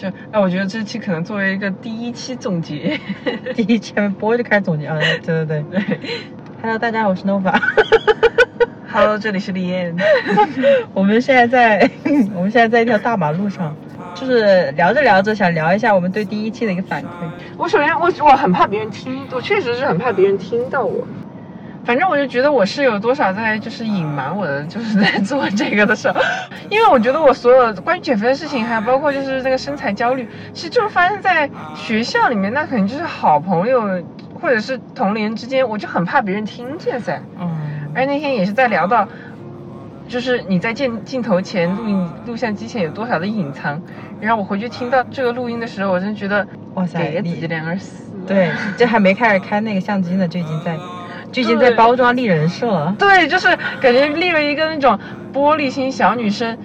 就哎，我觉得这期可能作为一个第一期总结，第一期播就开始总结啊，对对对。Hello，大家好，我是 Nova。Hello，这里是李艳。我们现在在我们现在在一条大马路上，就是聊着聊着想聊一下我们对第一期的一个反馈。我首先我我很怕别人听，我确实是很怕别人听到我。反正我就觉得我是有多少在就是隐瞒我的，就是在做这个的时候，因为我觉得我所有关于减肥的事情，还有包括就是那个身材焦虑，其实就是发生在学校里面，那肯定就是好朋友或者是同龄人之间，我就很怕别人听见噻。嗯，而那天也是在聊到，就是你在镜镜头前录音录像机前有多少的隐藏，然后我回去听到这个录音的时候，我真觉得哇塞给自己两个死。对，这还没开始开那个相机呢，就已经在就已经在包装立人设了。对，就是感觉立了一个那种玻璃心小女生。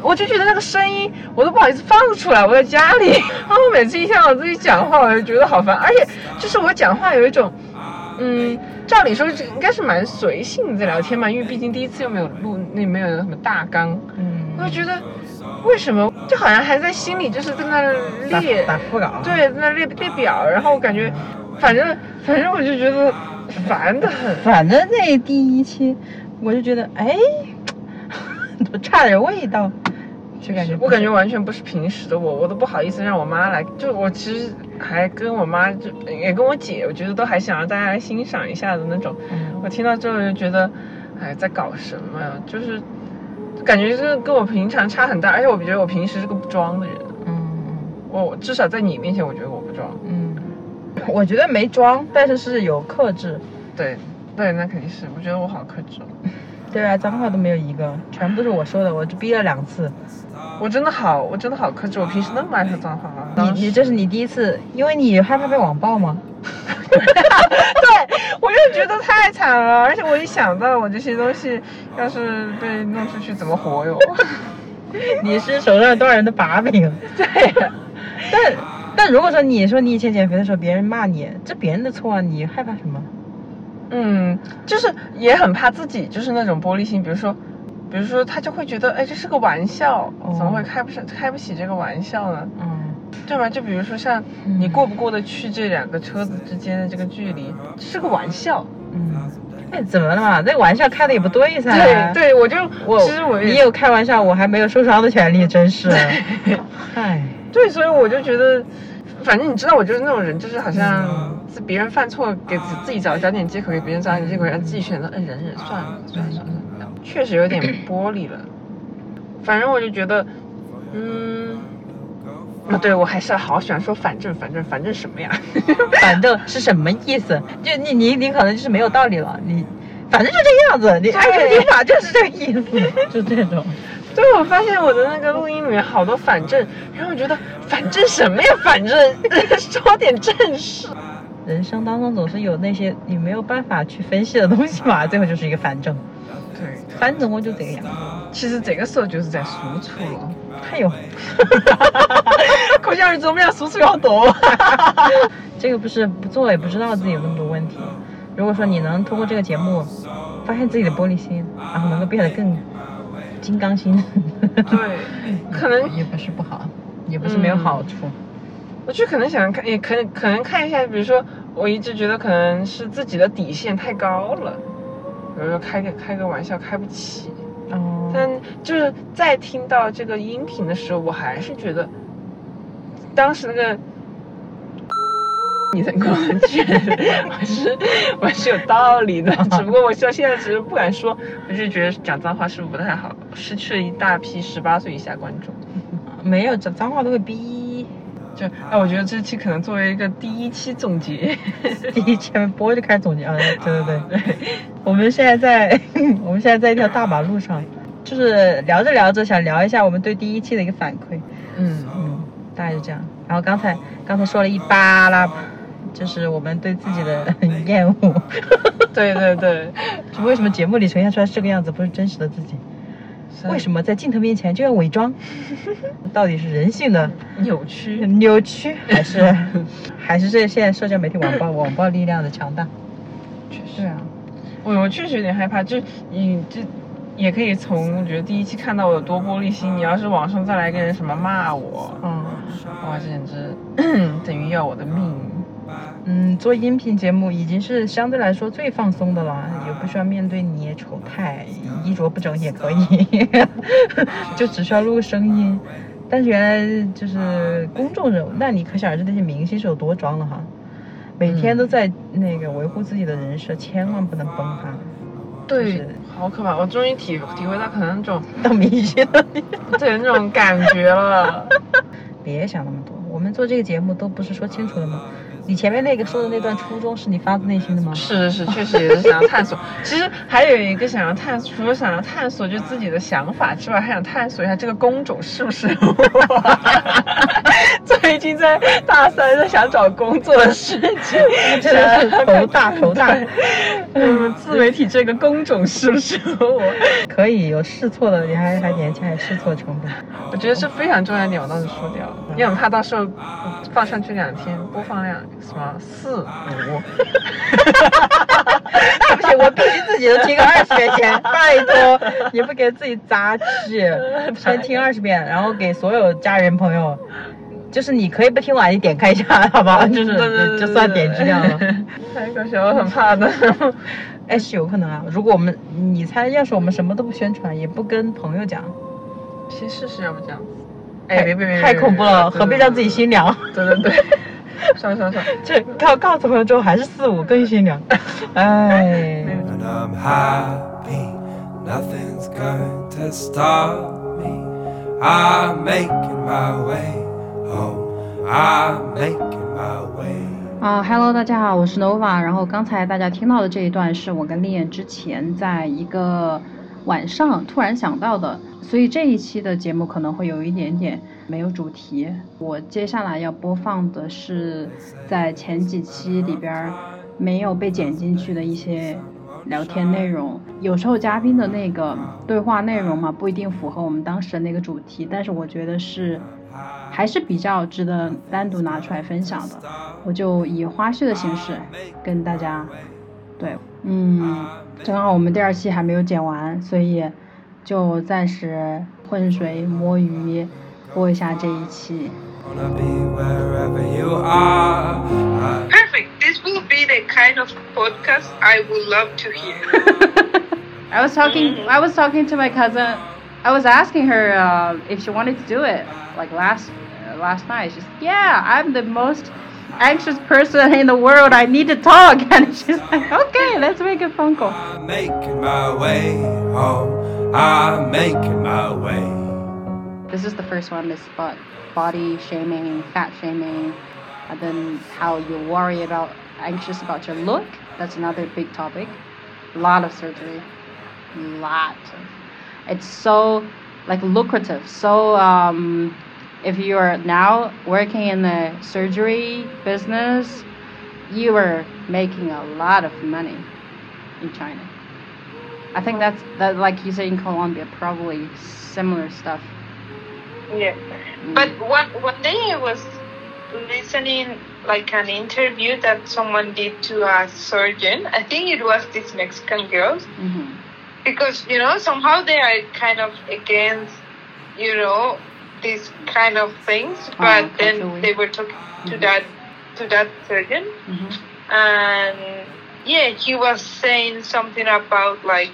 我就觉得那个声音我都不好意思放出来，我在家里，然后我每次一听到我自己讲话，我就觉得好烦，而且就是我讲话有一种，嗯，照理说应该是蛮随性的在聊天嘛，因为毕竟第一次又没有录，那没有什么大纲，嗯，我就觉得为什么就好像还在心里就是在那列打副稿。对，在那列列表，然后我感觉，反正反正我就觉得烦的很。反正那第一期，我就觉得哎，都差点味道，就感觉我感觉完全不是平时的我，我都不好意思让我妈来，就我其实还跟我妈就也跟我姐，我觉得都还想让大家来欣赏一下的那种。嗯我听到之后就觉得，哎，在搞什么呀？就是感觉这跟我平常差很大，而且我觉得我平时是个不装的人，嗯我我至少在你面前，我觉得我不装。嗯嗯，我觉得没装，但是是有克制。对对，那肯定是，我觉得我好克制哦。对啊，脏话都没有一个，全部都是我说的，我就逼了两次。我真的好，我真的好克制。我平时那么爱说脏话吗？你你这是你第一次，因为你害怕被网暴吗？对，我就觉得太惨了，而且我一想到我这些东西要是被弄出去怎么活哟？你是手上多少人的把柄。对，但但如果说你说你以前减肥的时候别人骂你，这别人的错啊，你害怕什么？嗯，就是也很怕自己就是那种玻璃心，比如说，比如说他就会觉得，哎，这是个玩笑，哦怎么会开不上开不起这个玩笑呢？嗯对吧？就比如说像嗯你过不过得去这两个车子之间的这个距离，是个玩笑。嗯，哎，怎么了嘛？那个玩笑开的也不对噻。对对，我就我其实我你有开玩笑，我还没有受伤的权利，真是。唉，对，所以我就觉得，反正你知道，我就是那种人，就是好像嗯自别人犯错，给自自己找找点借口，给别人找点借口，然后自己选择，嗯，忍忍，算了，算了，算了，确实有点 玻璃了。反正我就觉得，嗯，啊，对我还是好喜欢说反正，反正，反正什么呀？反正是什么意思？就你你你可能就是没有道理了，你反正就这个样子，你按这个听法就是这个意思，就这种。对，我发现我的那个录音里面好多反正，然后我觉得反正什么呀？反正 说点正事。人生当中总是有那些你没有办法去分析的东西嘛，最后就是一个反正，对，反正我就这个样子。其实这个时候就是在输出了。哎呦，可想而知，我们俩输出有好多。这个不是不做也不知道自己有那么多问题。如果说你能通过这个节目发现自己的玻璃心，然后能够变得更金刚心，对，可能也不是不好，也不是没有好处。我就可能想看，也可能可能看一下，比如说，我一直觉得可能是自己的底线太高了，比如说开个开个玩笑开不起，哦，但就是在听到这个音频的时候，我还是觉得，当时那个。你在跟我劝，我是我是有道理的，只不过我现现在只是不敢说，我就觉得讲脏话是不是不太好，失去了一大批十八岁以下观众。没有讲脏话都会逼。就哎，我觉得这期可能作为一个第一期总结，第一期播就开始总结啊，对对对对。我们现在在我们现在在一条大马路上，就是聊着聊着想聊一下我们对第一期的一个反馈，嗯，嗯，大概就这样。然后刚才刚才说了一巴拉，就是我们对自己的厌恶。对 对对，就为什么节目里呈现出来是这个样子，不是真实的自己？为什么么在镜头面前就要伪装？到底是人性的扭曲？扭曲，还是还是这现在社交媒体网暴网暴力量的强大？确实啊，我我确实有点害怕，就你这也可以从我觉得第一期看到我有多玻璃心，你要是网上再来个人什么骂我，嗯，哇，这简直 等于要我的命。嗯，做音频节目已经是相对来说最放松的了，也不需要面对你丑态，衣着不整也可以，就只需要录个声音。但是原来就是公众人物，那你可想而知那些明星是有多装了哈，每天都在那个维护自己的人设，千万不能崩塌。对，好可怕！我终于体体会到可能那种当明星的，对那种感觉了。别想那么多，我们做这个节目都不是说清楚了吗？你前面那个说的那段初衷是你发自内心的吗？是是是，确实也是想要探索。其实还有一个想要探，除了想要探索就自己的想法之外，还想探索一下这个工种是不是我最近在大三在想找工作的事情，真的是头大头大。嗯，自媒体这个工种适不适合我？可以有试错的，你还还年轻，还试错成本。我觉得是非常重要一点，我当时说掉了，因为我怕到时候放上去两天播放量。什么四五？对 不起，我必须自己都听个二十遍先，拜托，你不给自己扎气，先听二十遍，然后给所有家人朋友，就是你可以不听完，你点开一下，好吧？就是就算点击量了。太搞笑，我 很怕的。哎，是有可能啊。如果我们，你猜，要是我们什么都不宣传，也不跟朋友讲，先试试，要不这样子？哎，别别别，太恐怖了，何必让自己心凉？对对对。算了算了算了，这告告诉朋友之后还是四五更心凉，哎。啊，Hello，大家好，我是 Nova。然后刚才大家听到的这一段是我跟丽艳之前在一个晚上突然想到的，所以这一期的节目可能会有一点点。没有主题，我接下来要播放的是在前几期里边没有被剪进去的一些聊天内容。有时候嘉宾的那个对话内容嘛，不一定符合我们当时的那个主题，但是我觉得是还是比较值得单独拿出来分享的。我就以花絮的形式跟大家，对，嗯，正好我们第二期还没有剪完，所以就暂时浑水摸鱼。播一下这一期。Perfect. This will be the kind of podcast I would love to hear. I was talking. I was talking to my cousin. I was asking her uh, if she wanted to do it, like last uh, last night. She's yeah, I'm the most anxious person in the world. I need to talk, and she's like, okay, let's make a phone call. I'm making my way home. I'm making my way. This is the first one. It's about body shaming, fat shaming, and then how you worry about, anxious about your look. That's another big topic. A lot of surgery, A lot. Of, it's so like lucrative. So um, if you are now working in the surgery business, you are making a lot of money in China. I think that's that like you say in Colombia, probably similar stuff. Yeah, but one one day I was listening like an interview that someone did to a surgeon. I think it was this Mexican girl, mm-hmm. Because you know somehow they are kind of against you know these kind of things, oh, but oh, then they were talking mm-hmm. to that to that surgeon, mm-hmm. and yeah, he was saying something about like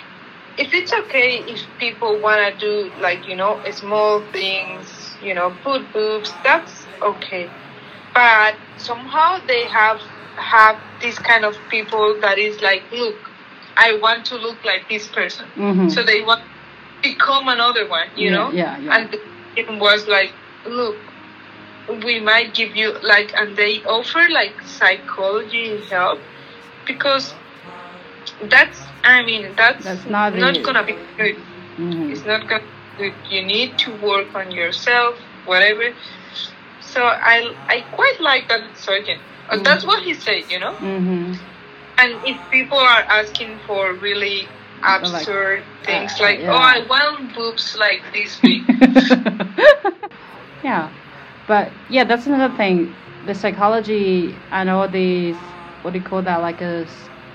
if it's okay if people want to do like you know small things you know put boobs that's okay but somehow they have have this kind of people that is like look i want to look like this person mm-hmm. so they want to become another one you yeah, know yeah, yeah and it was like look we might give you like and they offer like psychology help because that's I mean that's, that's not, not gonna be good. Mm-hmm. It's not gonna be good. You need to work on yourself, whatever. So I I quite like that surgeon. Mm-hmm. That's what he said, you know. And if people are asking for really absurd like, things uh, like, yeah. oh, I want boobs like this big. yeah, but yeah, that's another thing. The psychology and all these, what do you call that? Like a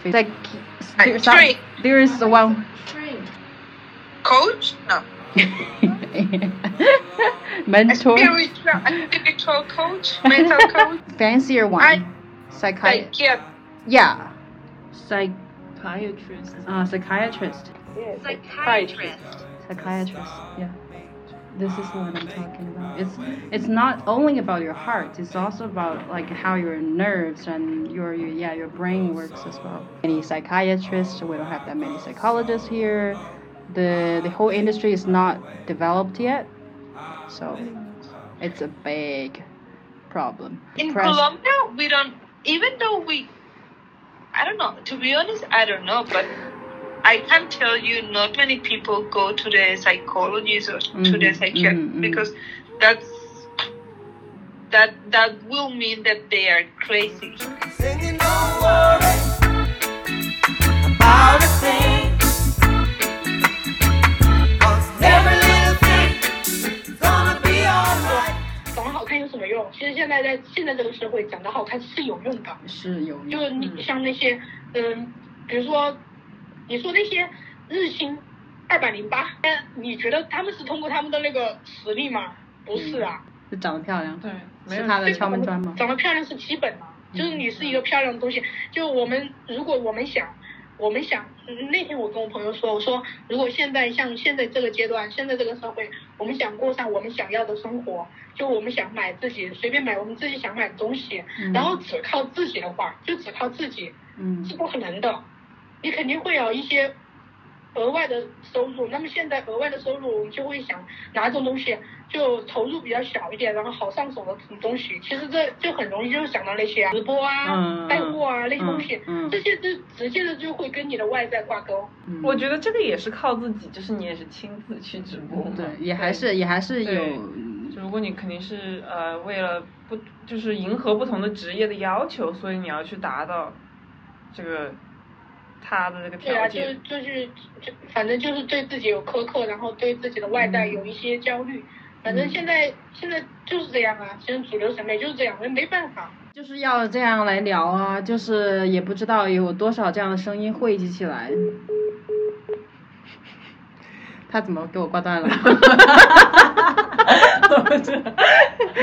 like there's, train. there is one coach no A Mentor, spiritual, a spiritual coach, mental coach. fancier one. I- Psychi- Like, yeah. yeah, psych, Psychiatrist. uh, psychiatrist, Psychiatrist. psychiatrist. Yeah, this is what I'm talking about. It's it's not only about your heart. It's also about like how your nerves and your, your yeah your brain works as well. Any psychiatrists? We don't have that many psychologists here. The the whole industry is not developed yet, so it's a big problem. In Press- Colombia, we don't, even though we, I don't know, to be honest, I don't know, but I can tell you not many people go to the psychologist or to the Mhm, psychiatrist mhm, mhm. because that's, that, that will mean that they are crazy. 用？其实现在在现在这个社会，长得好看是有用的。是有用就是。你像那些，嗯，比如说，你说那些日薪二百零八，你觉得他们是通过他们的那个实力吗？不是啊，是长得漂亮，对，没他的敲门砖吗？长得漂亮是基本的，就是你是一个漂亮的东西。就我们如果我们想，我们想，嗯那天我跟我朋友说，我说如果现在像现在这个阶段，现在这个社会，我们想过上我们想要的生活，就我们想买自己随便买我们自己想买的东西，嗯。然后只靠自己的话，就只靠自己嗯。是不可能的，你肯定会有一些额外的收入。那么现在额外的收入，我们就会想哪种东西就投入比较小一点，然后好上手的东西。其实这就很容易就想到那些啊，直播啊、嗯带货啊那些东西，这些就直接的就会跟你的外在挂钩。嗯我觉得这个也是靠自己，就是你也是亲自去直播。对，也还是也还是有，就如果你肯定是呃为了不就是迎合不同的职业的要求，所以你要去达到这个他的这个对啊，条件。就就是就反正就是对自己有苛刻，然后对自己的外在有一些焦虑。反正现在现在就是这样啊，现在主流审美就是这样，没没办法。就是要这样来聊啊，就是也不知道有多少这样的声音汇集起来。他怎么给我挂断了？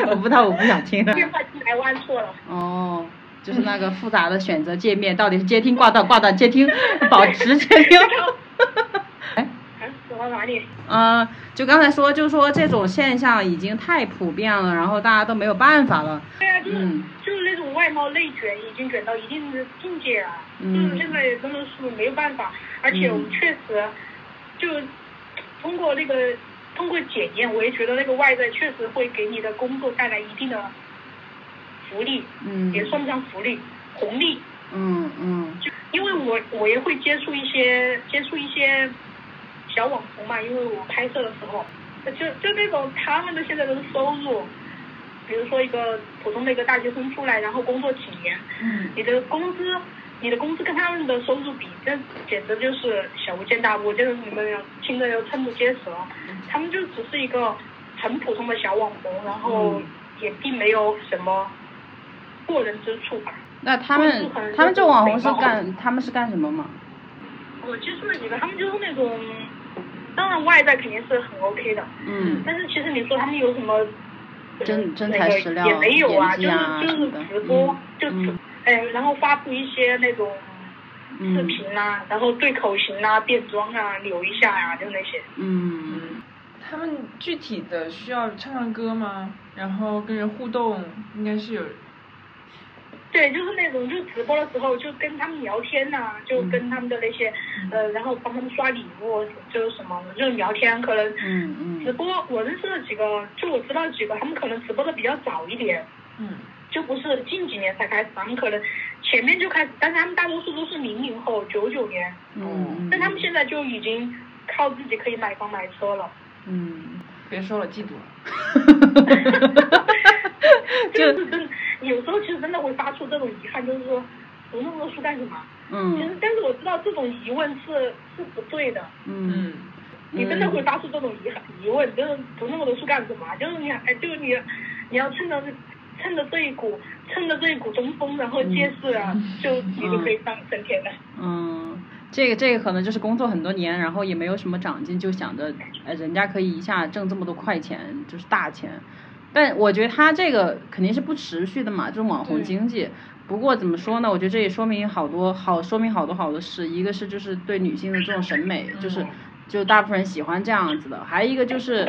我不知道，我不想听了。电话进来弯错了。哦，就是那个复杂的选择界面，到底是接听挂断挂断接听，保持接听。哎，啊，走到哪里？嗯，就刚才说，就是说这种现象已经太普遍了，然后大家都没有办法了。对啊，就是、嗯就是那种外貌内卷已经卷到一定的境界了，嗯就是现在真的是没有办法，而且我们确实就通过那个通过检验，我也觉得那个外在确实会给你的工作带来一定的福利，嗯。也算不上福利，红利。嗯嗯。就因为我我也会接触一些接触一些小网红嘛，因为我拍摄的时候，就就那种他们的现在的收入，比如说一个普通的一个大学生出来，然后工作几年，嗯。你的工资你的工资跟他们的收入比，这简直就是小巫见大巫，就是你们听着就瞠目结舌。他们就只是一个很普通的小网红，然后嗯。也并没有什么过人之处吧。那他们他们这网红是干他们是干什么嘛？我接触了几个，他们就是那种，当然外在肯定是很 OK 的，嗯但是其实你说他们有什么呃真真那个材实料也没有啊，演技啊就是就是什么的直播，嗯就直嗯哎，然后发布一些那种视嗯频啊，然后对口型啊、变装啊、扭一下呀、就那些。嗯他们具体的需要唱唱歌吗？然后跟人互动，应该是有。对，就是那种，就直播的时候就跟他们聊天呐、就跟他们的那些，呃，然后帮他们刷礼物，就是什么，就是聊天，可能嗯嗯直播我认识了几个，就我知道几个，他们可能直播的比较早一点，嗯就不是近几年才开始，他们可能前面就开始，但是他们大多数都是零零后、九九年，嗯但他们现在就已经靠自己可以买房买车了。嗯别说了，嫉妒了。这个是真，有时候其实真的会发出这种遗憾，就是说读那么多书干什么？嗯其嗯实，但是我知道这种疑问是是不对的，嗯嗯你真的会发出这种遗憾疑问，就是读那么多书干什么？就是你哎就是你你要趁着趁着这一股趁着这一股东风，然后借势啊，就你就可以上升天了。嗯，这个这个可能就是工作很多年，然后也没有什么长进，就想着，呃，人家可以一下挣这么多快钱，就是大钱。但我觉得他这个肯定是不持续的嘛，这种网红经济。不过怎么说呢？我觉得这也说明好多好，说明好多好多事。一个是就是对女性的这种审美，就是就大部分人喜欢这样子的。还有一个就是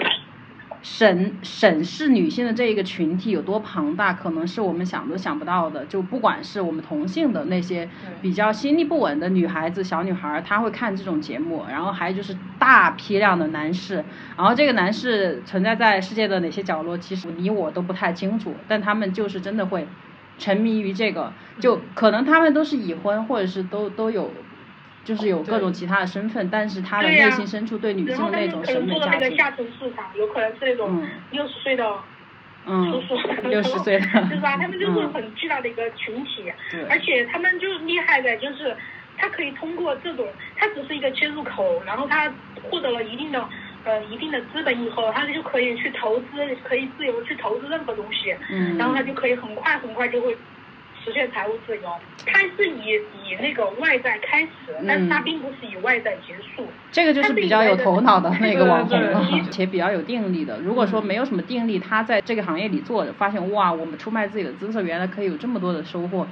审审视女性的这一个群体有多庞大，可能是我们想都想不到的。就不管是我们同性的那些比较心力不稳的女孩子、小女孩儿，她会看这种节目。然后还有就是大批量的男士，然后这个男士存在在世界的哪些角落，其实你我都不太清楚，但他们就是真的会沉迷于这个，就可能他们都是已婚，或者是都都有。就是有各种其他的身份，但是他的内心深处对女然性的那后他们可种审美能做的那个下沉市场，有可能是那种嗯。六十岁的叔嗯，叔，六十岁的，是吧？他们就是嗯。很巨大的一个群体，对。而且他们就厉害的就是，他可以通过这种，他只是一个切入口，然后他获得了一定的呃一定的资本以后，他就可以去投资，可以自由去投资任何东西，嗯。然后他就可以很快很快就会。实现财务自由，它是以以那个外在开始，但是它并不是以外在结束。这个就是比较有头脑的那个网红了对对，对且比较有定力的。如果说没有什么定力，他在这个行业里做着，发现哇，我们出卖自己的姿色，原来可以有这么多的收获，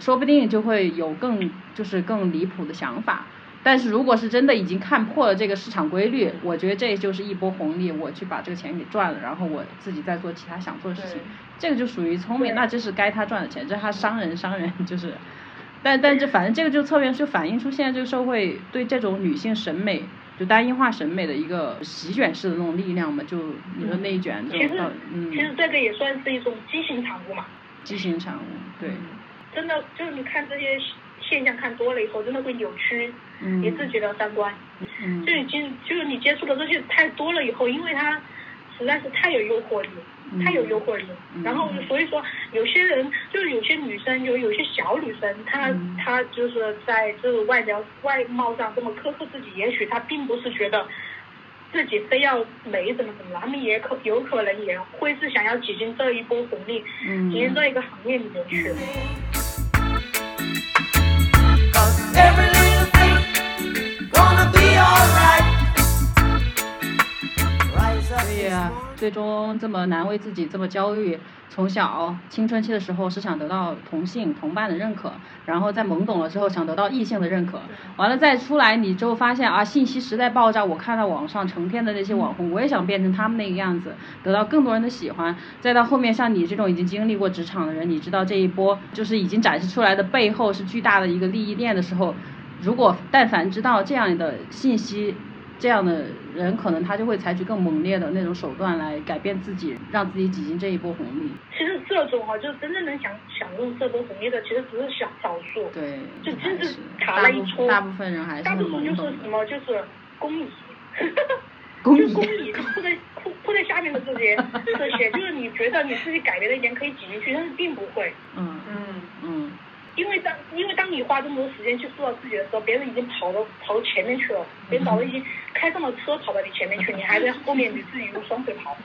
说不定就会有更就是更离谱的想法。但是如果是真的已经看破了这个市场规律，我觉得这就是一波红利，我去把这个钱给赚了，然后我自己再做其他想做的事情，这个就属于聪明，那这是该他赚的钱，这是他商人 商人就是。但但这反正这个就侧面就反映出现在这个社会对这种女性审美就单一化审美的一个席卷式的那种力量嘛，就你说内卷这其实种，嗯。其实这个也算是一种畸形产物嘛。畸形产物，对，真的就是你看这些现象看多了以后，真的会扭曲嗯你自己的三观。嗯就已经就是你接触的这些太多了以后，因为它实在是太有诱惑力，嗯太有诱惑力。嗯然后所以说，有些人就是有些女生，有有些小女生，她、嗯她就是在这个外表外貌上这么苛刻自己，也许她并不是觉得。自己非要美怎么怎么了，他们也可有可能也会是想要挤进这一波红利，嗯挤进这一个行业里面去。Every little thing gonna be alright. 呀、最终这么难为自己，这么焦虑，从小青春期的时候是想得到同性同伴的认可，然后在懵懂了之后想得到异性的认可，完了再出来你之后发现啊，信息时代爆炸，我看到网上成片的那些网红，我也想变成他们那个样子，得到更多人的喜欢，再到后面像你这种已经经历过职场的人，你知道这一波就是已经展示出来的背后是巨大的一个利益链的时候，如果但凡知道这样的信息。这样的人可能他就会采取更猛烈的那种手段来改变自己，让自己挤进这一波红利。其实这种啊，就是真正能享享用这波红利的，其实只是小少数。对，就真是卡大部了一撮。大部分人还是大部分就是。什么，就是公益，公益？就公益，就铺在铺铺在下面的这些这些，就是你觉得你自己改变的一点可以挤进去，但是并不会，嗯。嗯，嗯，因为当因为当你花这么多时间去塑造自己的时候，别人已经跑到跑到前面去了，别人早都已经开上了车跑到你前面去，你还在后面你自己用双腿跑。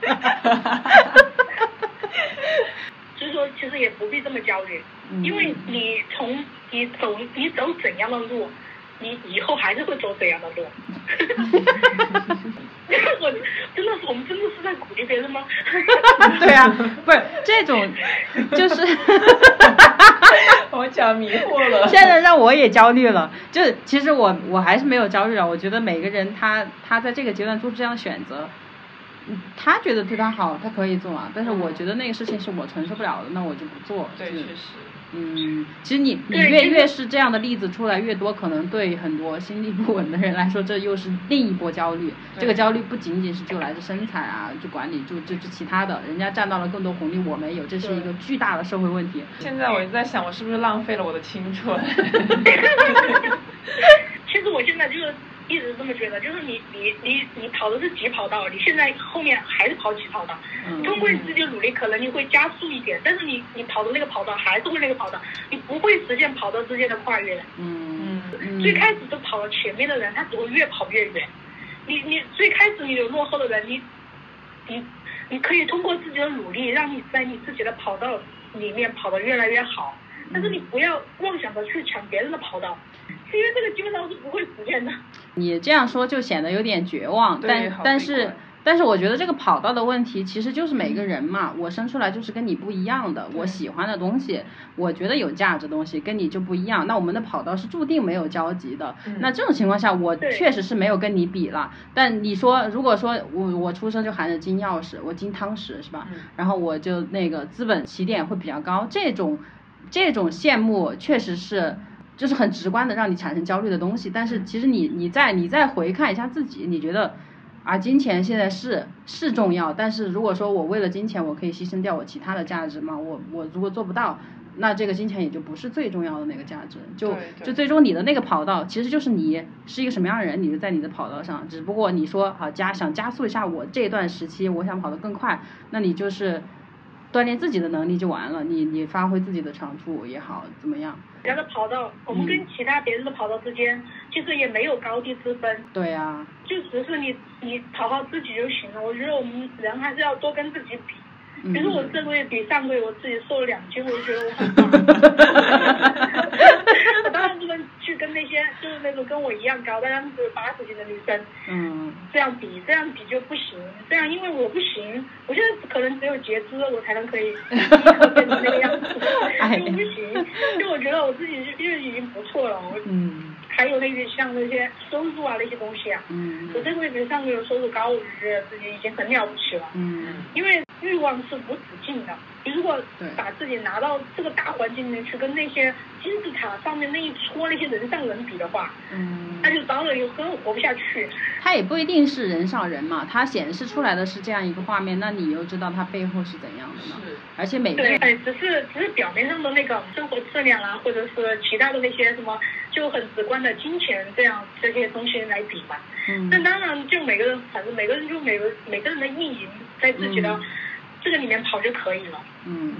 所以说，其实也不必这么焦虑，嗯因为你从你走你走怎样的路，你以后还是会走怎样的路。我真的是，我们真的是在鼓励别人吗？对啊，不是 这种，就是 我讲迷惑了。现在让我也焦虑了。就是其实我我还是没有焦虑啊。我觉得每个人他他在这个阶段做出这样的选择，嗯他觉得对他好，他可以做啊。但是我觉得那个事情是我承受不了的，那我就不做。对，就确实。嗯，其实你你越越是这样的例子出来越多，可能对很多心力不稳的人来说，这又是另一波焦虑。这个焦虑不仅仅是就来自身材啊，就管理，就就就其他的，人家占到了更多红利，我没有，这是一个巨大的社会问题。现在我就在想，我是不是浪费了我的青春？其实我现在就是一直这么觉得，就是你你你你跑的是急跑道，你现在后面还是跑急跑道。嗯通过你自己的努力，可能你会加速一点，但是你你跑的那个跑道还是会那个跑道，你不会实现跑道之间的跨越。嗯嗯，最开始都跑到前面的人，他只会越跑越远。你你最开始你有落后的人，你你你可以通过自己的努力，让你在你自己的跑道里面跑得越来越好。但是你不要妄想着去抢别人的跑道，因为这个基本上是不会实现的。你这样说就显得有点绝望，但但是但是我觉得这个跑道的问题其实就是每个人嘛，我生出来就是跟你不一样的，我喜欢的东西，我觉得有价值的东西跟你就不一样，那我们的跑道是注定没有交集的。那这种情况下，我确实是没有跟你比了。但你说，如果说我我出生就含着金钥匙，我金汤匙是吧？然后我就那个资本起点会比较高，这种这种羡慕确实是。就是很直观的让你产生焦虑的东西，但是其实你你再你再回看一下自己，你觉得啊，金钱现在是是重要，但是如果说我为了金钱，我可以牺牲掉我其他的价值吗？我我如果做不到，那这个金钱也就不是最重要的那个价值。就就最终你的那个跑道，其实就是你是一个什么样的人，你就在你的跑道上。只不过你说好加想加速一下我这段时期，我想跑得更快，那你就是锻炼自己的能力就完了。你你发挥自己的长处也好，怎么样？人家的跑道，我们跟其他别人的跑道之间，其实也没有高低之分，对啊，就只是你你跑好自己就行了。我觉得我们人还是要多跟自己比。嗯比如说我这个月比上个月我自己瘦了两斤，我就觉得我很棒。我当然不能去跟那些就是那种跟我一样高，但他们只有八十斤的女生嗯这样比，这样比就不行。这样因为我不行，我现在可能只有截肢了，我才能可以变成那个样子，哎就不行。就我觉得我自己就就已经不错了，我嗯还有那些像那些收入啊那些东西啊，嗯我这个月比上个月收入高，我就觉得自己已经很了不起了。嗯因为欲望是无止境的，你如果把自己拿到这个大环境里面去，跟那些金字塔上面那一撮那些人上人比的话，嗯。那就当然有根本活不下去。他也不一定是人上人嘛，他显示出来的是这样一个画面，那你又知道他背后是怎样的呢？是而且每个对人，，只是只是表面上的那个生活质量啊，或者是其他的那些什么，就很直观的金钱这样这些东西来比嘛。嗯那当然，就每个人，反正每个人就每个每个人的意淫在自己的嗯这个里面跑就可以了。嗯，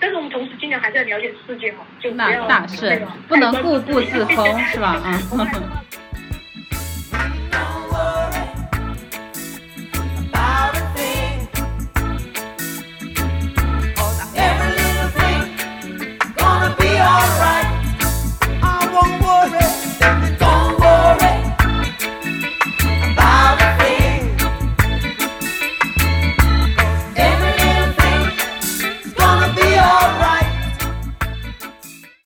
但是我们同时尽量还是要了解世界嘛，就不要那是那种不能固步自封，是吧？嗯。